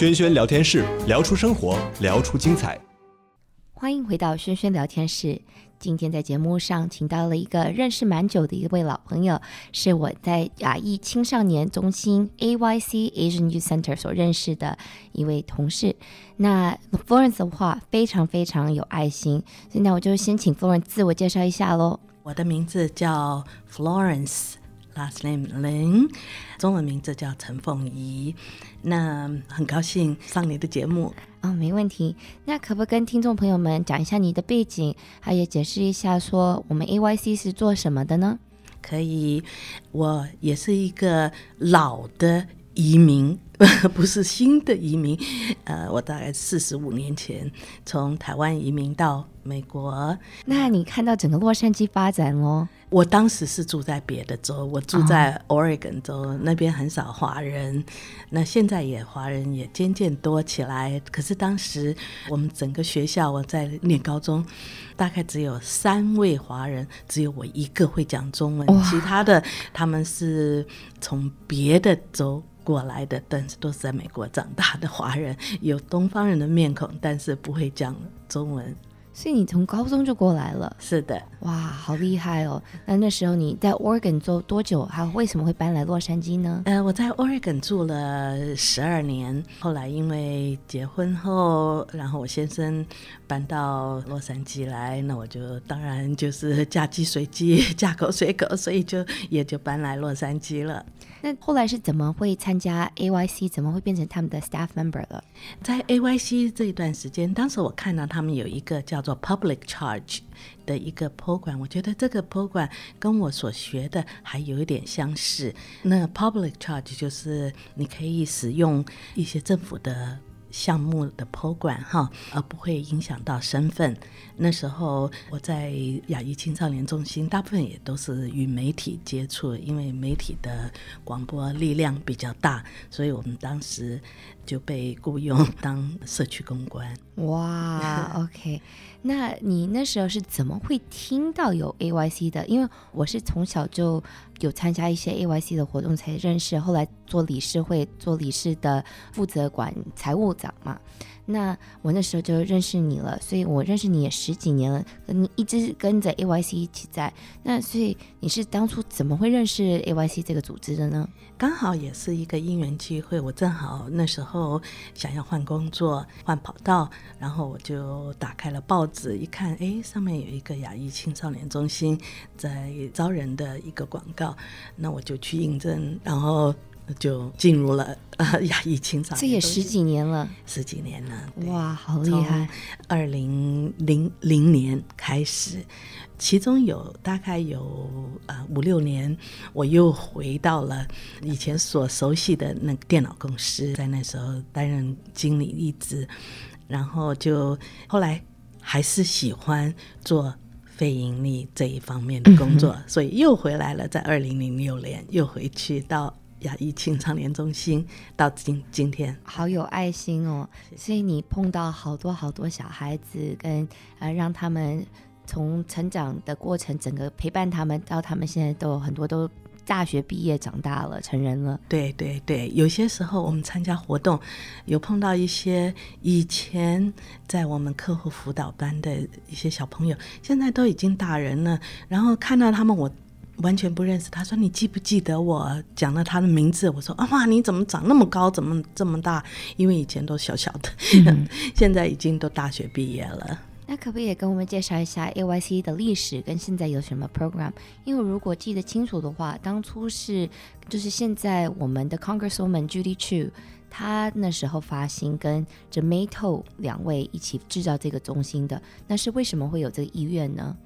轩轩聊天室，聊出生活，聊出精彩。欢迎回到轩轩聊天室。今天在节目上请到了一个认识蛮久的一位老朋友，是我在亚裔青少年中心 AYC Asian Youth Center 所认识的一位同事。那 Florence 的话非常非常有爱心，所以那我就先请 Florence 自我介绍一下喽。我的名字叫 Florence，last name Lin，中文名字叫陈凤仪。那很高兴上你的节目。哦，没问题。那可不跟听众朋友们讲一下你的背景，还有解释一下说我们 AYC 是做什么的呢？可以，我也是一个老的移民，不是新的移民。呃，我大概四十五年前从台湾移民到美国。那你看到整个洛杉矶发展哦？我当时是住在别的州，我住在 Oregon 州，哦、那边很少华人。那现在也华人也渐渐多起来。可是当时我们整个学校，我在念高中，大概只有三位华人，只有我一个会讲中文，其他的他们是从别的州过来的，但是都是在美国长大的华人，有东方人的面孔，但是不会讲中文。所以你从高中就过来了？是的，哇，好厉害哦！那那时候你在 Oregon 做多久？还为什么会搬来洛杉矶呢？呃，我在 Oregon 住了十二年，后来因为结婚后，然后我先生搬到洛杉矶来，那我就当然就是嫁鸡随鸡，嫁狗随狗，所以就也就搬来洛杉矶了。那后来是怎么会参加 AYC？怎么会变成他们的 staff member 了？在 AYC 这一段时间，当时我看到他们有一个叫做 Public Charge 的一个 program，我觉得这个 program 跟我所学的还有一点相似。那 Public Charge 就是你可以使用一些政府的。项目的 program 哈，而不会影响到身份。那时候我在亚裔青少年中心，大部分也都是与媒体接触，因为媒体的广播力量比较大，所以我们当时就被雇佣当社区公关。哇，OK，那你那时候是怎么会听到有 AYC 的？因为我是从小就有参加一些 AYC 的活动才认识，后来做理事会做理事的负责管财务长嘛。那我那时候就认识你了，所以我认识你也十几年了，你一直跟着 AYC 一起在。那所以你是当初怎么会认识 AYC 这个组织的呢？刚好也是一个因缘机会，我正好那时候想要换工作、换跑道，然后我就打开了报纸，一看，哎，上面有一个亚裔青少年中心在招人的一个广告，那我就去应征，然后。就进入了呃亚裔青少年，这也十几年了，十几年了，哇，好厉害！二零零零年开始，其中有大概有呃五六年，我又回到了以前所熟悉的那个电脑公司，在那时候担任经理一职，然后就后来还是喜欢做非盈利这一方面的工作，嗯、所以又回来了，在二零零六年又回去到。亚裔青少年中心到今今天，好有爱心哦！所以你碰到好多好多小孩子，跟呃让他们从成长的过程，整个陪伴他们到他们现在都有很多都大学毕业长大了成人了。对对对，有些时候我们参加活动，有碰到一些以前在我们课后辅导班的一些小朋友，现在都已经大人了，然后看到他们我。完全不认识，他说：“你记不记得我讲了他的名字？”我说：“啊哇，你怎么长那么高，怎么这么大？因为以前都小小的，嗯、现在已经都大学毕业了。”那可不可以也跟我们介绍一下 AYC 的历史跟现在有什么 program？因为如果记得清楚的话，当初是就是现在我们的 Congresswoman Judy Chu，她那时候发心跟 Jamato 两位一起制造这个中心的，那是为什么会有这个意愿呢？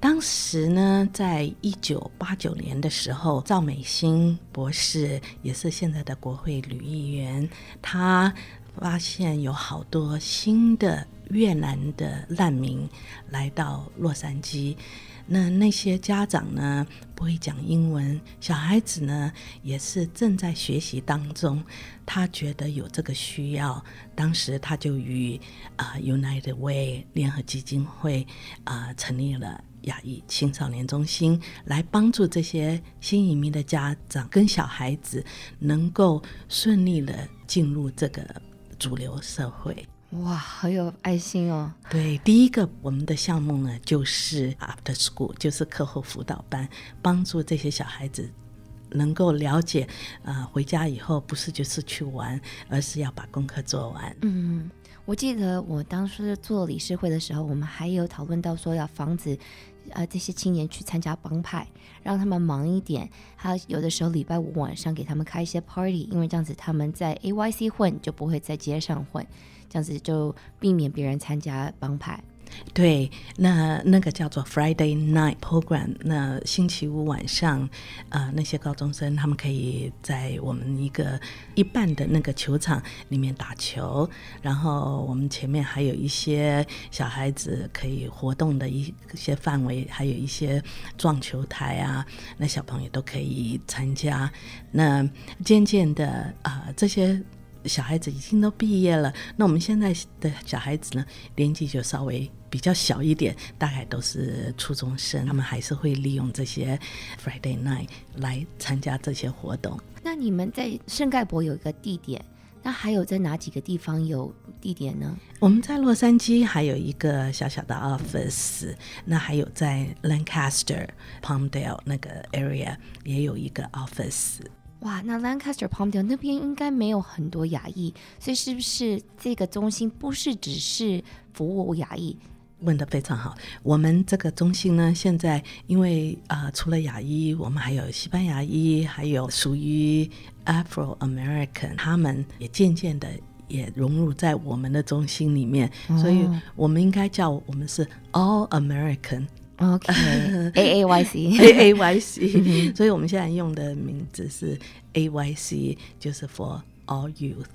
当时呢，在一九八九年的时候，赵美心博士也是现在的国会女议员，她发现有好多新的越南的难民来到洛杉矶。那那些家长呢，不会讲英文，小孩子呢也是正在学习当中。他觉得有这个需要，当时他就与啊、United Way 联合基金会啊、成立了亚裔青少年中心，来帮助这些新移民的家长跟小孩子能够顺利的进入这个主流社会。哇，好有爱心哦！对，第一个我们的项目呢，就是 After School，就是课后辅导班，帮助这些小孩子能够了解，啊、呃，回家以后不是就是去玩，而是要把功课做完。嗯，我记得我当时做理事会的时候，我们还有讨论到说要防止，呃，这些青年去参加帮派，让他们忙一点。还有有的时候礼拜五晚上给他们开一些 party，因为这样子他们在 AYC 混就不会在街上混。这样子就避免别人参加帮派。对，那那个叫做 Friday Night Program。那星期五晚上，呃，那些高中生他们可以在我们一个一半的那个球场里面打球，然后我们前面还有一些小孩子可以活动的一些范围，还有一些撞球台啊，那小朋友都可以参加。那渐渐的啊，呃，这些。小孩子已经都毕业了，那我们现在的小孩子呢，年纪就稍微比较小一点，大概都是初中生，他们还是会利用这些 Friday night 来参加这些活动。那你们在圣盖博有一个地点，那还有在哪几个地方有地点呢？我们在洛杉矶还有一个小小的 office，那还有在 Lancaster、Palmdale 那个 area 也有一个 office。哇，那 Lancaster Palmdale 那边应该没有很多牙医，所以是不是这个中心不是只是服务牙医？问得非常好。我们这个中心呢，现在因为啊、呃，除了牙医，我们还有西班牙医，还有属于 Afro American，他们也渐渐的也融入在我们的中心里面，哦、所以我们应该叫我们是 All American。OK，A A Y C，A A Y C，所以我们现在用的名字是 A Y C，就是 For All Youth，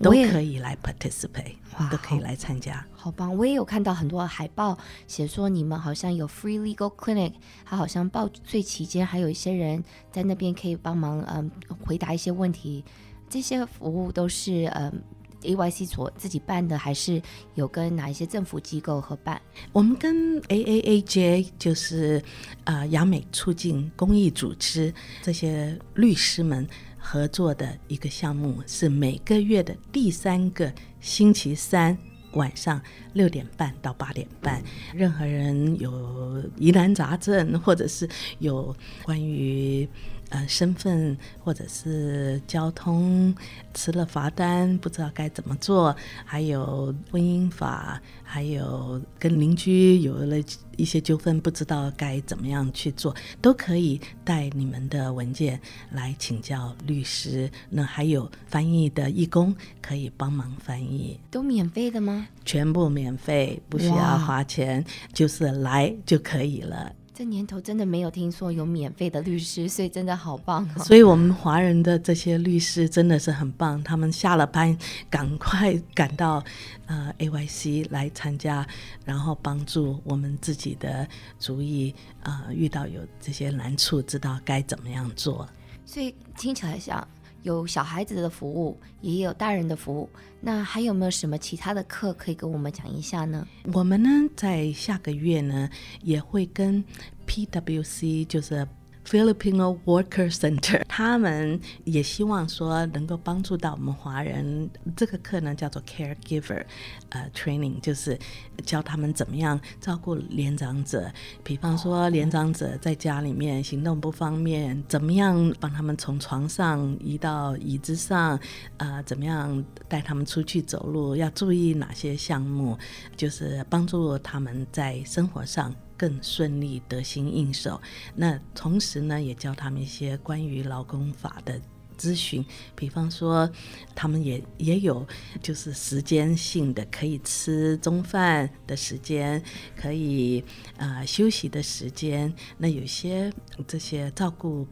都可以来 participate，都可以来参加。好棒！我也有看到很多海报，写说你们好像有 Free Legal Clinic，他好像报税期间还有一些人在那边可以帮忙，嗯，回答一些问题。这些服务都是嗯。AYC 所自己办的，还是有跟哪一些政府机构合办？我们跟 AAAJ 就是啊，呃，亚美促进公益组织这些律师们合作的一个项目，是每个月的第三个星期三晚上六点半到八点半，任何人有疑难杂症，或者是有关于。呃，身份或者是交通吃了罚单，不知道该怎么做，还有婚姻法，还有跟邻居有了一些纠纷，不知道该怎么样去做，都可以带你们的文件来请教律师。那还有翻译的义工可以帮忙翻译，都免费的吗？全部免费，不需要花钱，就是来就可以了。这年头真的没有听说有免费的律师，所以真的好棒哦。所以我们华人的这些律师真的是很棒，他们下了班赶快赶到呃 AYC 来参加，然后帮助我们自己的主意啊、呃、遇到有这些难处，知道该怎么样做。所以听起来像。有小孩子的服务，也有大人的服务。那还有没有什么其他的课可以跟我们讲一下呢？我们呢，在下个月呢，也会跟 PWC，就是。Filipino Worker Center，他们也希望说能够帮助到我们华人。这个课呢叫做 Caregiver，呃，Training，就是教他们怎么样照顾年长者。比方说，年长者在家里面行动不方便，怎么样帮他们从床上移到椅子上？呃，怎么样带他们出去走路？要注意哪些项目？就是帮助他们在生活上。更顺利得心应手。那同时呢，也教他们一些关于劳工法的咨询。比方说，他们也也有就是时间性的，可以吃中饭的时间，可以呃休息的时间。那有些这些照顾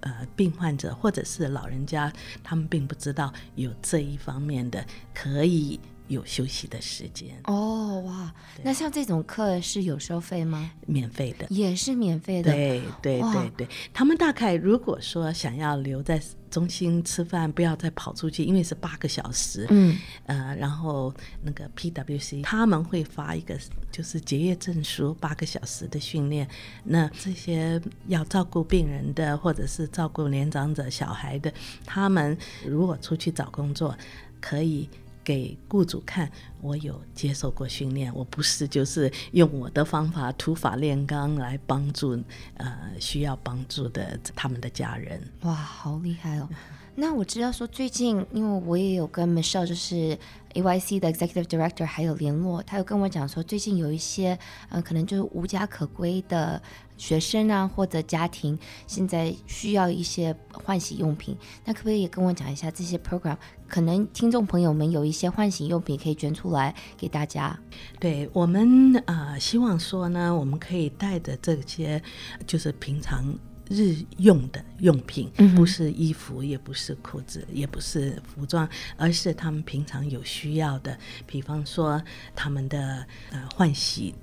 呃病患者或者是老人家，他们并不知道有这一方面的可以。有休息的时间哦，哇！那像这种课是有收费吗？免费的，也是免费的。对对对对，他们大概如果说想要留在中心吃饭，不要再跑出去，因为是八个小时。嗯呃，然后那个 PWC 他们会发一个就是结业证书，八个小时的训练。那这些要照顾病人的，或者是照顾年长者、小孩的，他们如果出去找工作，可以。给雇主看，我有接受过训练，我不是就是用我的方法土法炼钢来帮助呃需要帮助的他们的家人。哇，好厉害哦！那我知道说最近，因为我也有跟 Michelle 就是 AYC 的 Executive Director 还有联络，他有跟我讲说，最近有一些呃可能就是无家可归的学生啊或者家庭，现在需要一些换洗用品。那可不可以也跟我讲一下这些 program？可能听众朋友们有一些换洗用品可以捐出来给大家。对，我们呃希望说呢，我们可以带着这些就是平常。日用的用品，不是衣服，也不是裤子，也不是服装，而是他们平常有需要的，比方说他们的呃换洗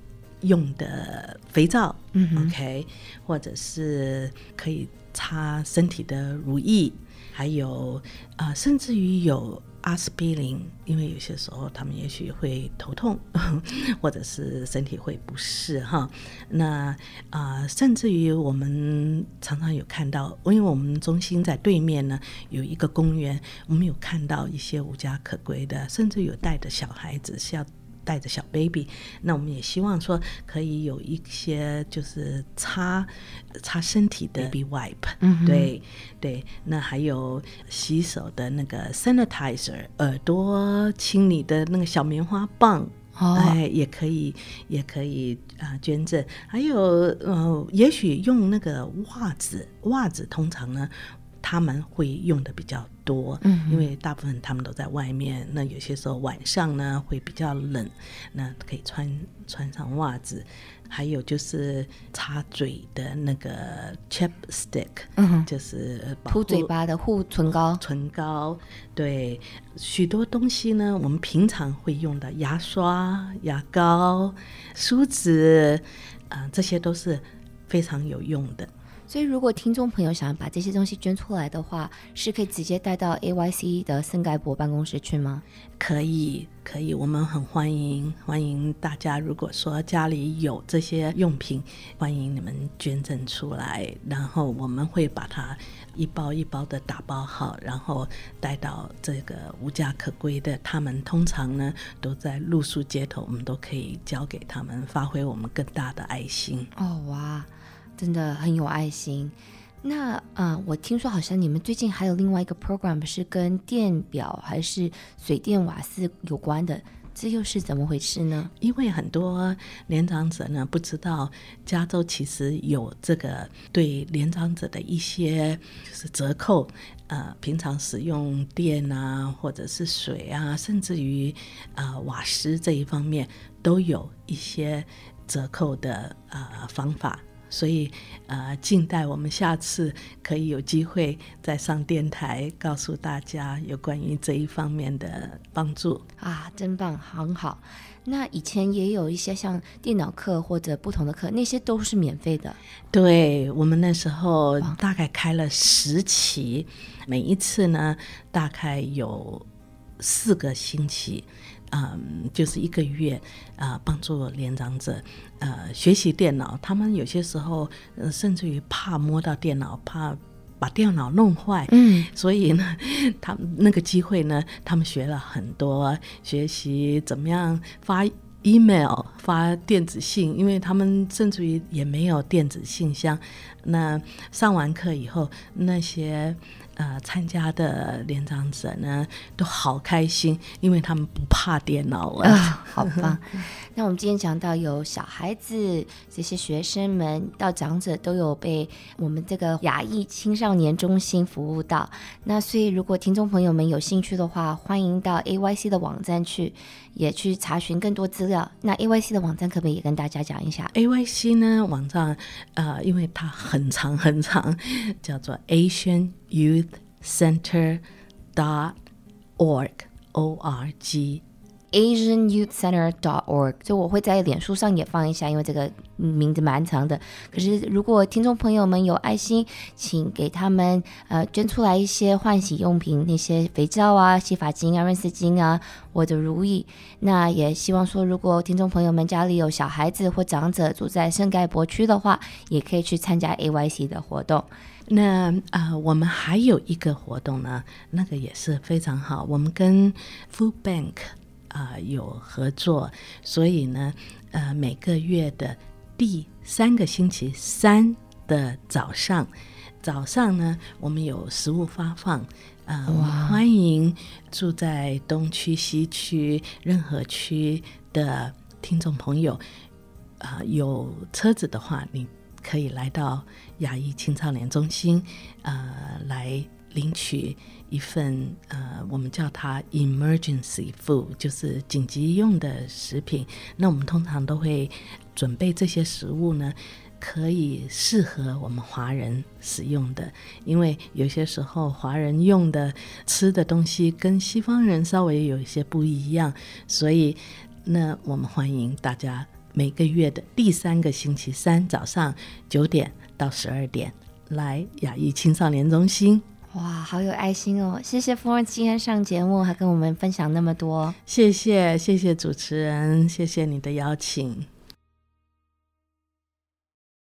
用的肥皂，嗯，OK，或者是可以擦身体的乳液，还有啊、呃，甚至于有。阿司匹林，因为有些时候他们也许会头痛，或者是身体会不适哈。那啊、甚至于我们常常有看到，因为我们中心在对面呢，有一个公园，我们有看到一些无家可归的，甚至有带着小孩子是要。带着小 baby，那我们也希望说可以有一些就是擦擦身体的 baby wipe，嗯，对对，那还有洗手的那个 sanitizer，耳朵清理的那个小棉花棒，哦、哎，也可以也可以啊、呃、捐赠，还有呃，也许用那个袜子，袜子通常呢。他们会用的比较多，嗯，因为大部分他们都在外面。那有些时候晚上呢会比较冷，那可以穿穿上袜子。还有就是擦嘴的那个 chapstick，嗯，就是涂嘴巴的护唇膏。唇膏，对，许多东西呢，我们平常会用的牙刷、牙膏、梳子，啊、呃，这些都是非常有用的。所以，如果听众朋友想要把这些东西捐出来的话，是可以直接带到 AYC 的圣盖博办公室去吗？可以，可以，我们很欢迎，欢迎大家。如果说家里有这些用品，欢迎你们捐赠出来，然后我们会把它一包一包的打包好，然后带到这个无家可归的。他们通常呢都在露宿街头，我们都可以交给他们，发挥我们更大的爱心。哦，哇！真的很有爱心。那啊、呃，我听说好像你们最近还有另外一个 program 是跟电表还是水电瓦斯有关的，这又是怎么回事呢？因为很多年长者呢不知道，加州其实有这个对年长者的一些就是折扣，呃，平常使用电啊，或者是水啊，甚至于、呃、瓦斯这一方面都有一些折扣的呃方法。所以，呃，静待我们下次可以有机会再上电台，告诉大家有关于这一方面的帮助啊，真棒，很好。那以前也有一些像电脑课或者不同的课，那些都是免费的。对，我们那时候大概开了十期，每一次呢大概有四个星期。嗯，就是一个月啊、呃，帮助年长者呃学习电脑。他们有些时候，呃、甚至于怕摸到电脑，怕把电脑弄坏。嗯，所以呢，他们那个机会呢，他们学了很多，学习怎么样发 email、发电子信，因为他们甚至于也没有电子信箱。那上完课以后，那些。呃，参加的年长者呢，都好开心，因为他们不怕电脑了，好棒！那我们今天讲到有小孩子这些学生们到长者都有被我们这个亚裔青少年中心服务到。那所以，如果听众朋友们有兴趣的话，欢迎到 AYC 的网站去，也去查询更多资料。那 AYC 的网站可不可以跟大家讲一下？AYC 呢，网站呃，因为它很长很长，叫做 Asian Youth Center dot org o r g Asian Youth Center dot org，就我会在脸书上也放一下，因为这个名字蛮长的。可是如果听众朋友们有爱心，请给他们呃捐出来一些换洗用品，那些肥皂啊、洗发精啊、润丝巾啊，我的如意。那也希望说，如果听众朋友们家里有小孩子或长者住在圣盖博区的话，也可以去参加 AYC 的活动。那、呃，我们还有一个活动呢，那个也是非常好。我们跟 Food Bank 啊、有合作，所以呢，呃，每个月的第三个星期三的早上，早上呢，我们有食物发放。啊、呃，欢迎住在东区、西区任何区的听众朋友，啊、有车子的话，你。可以来到亚裔青少年中心，呃，来领取一份呃，我们叫它 emergency food，就是紧急用的食品。那我们通常都会准备这些食物呢，可以适合我们华人使用的，因为有些时候华人用的吃的东西跟西方人稍微有一些不一样，所以那我们欢迎大家。每个月的第三个星期三早上九点到十二点，来亚裔青少年中心。哇，好有爱心哦！谢谢富儿今天上节目，还跟我们分享那么多。谢谢，谢谢主持人，谢谢你的邀请。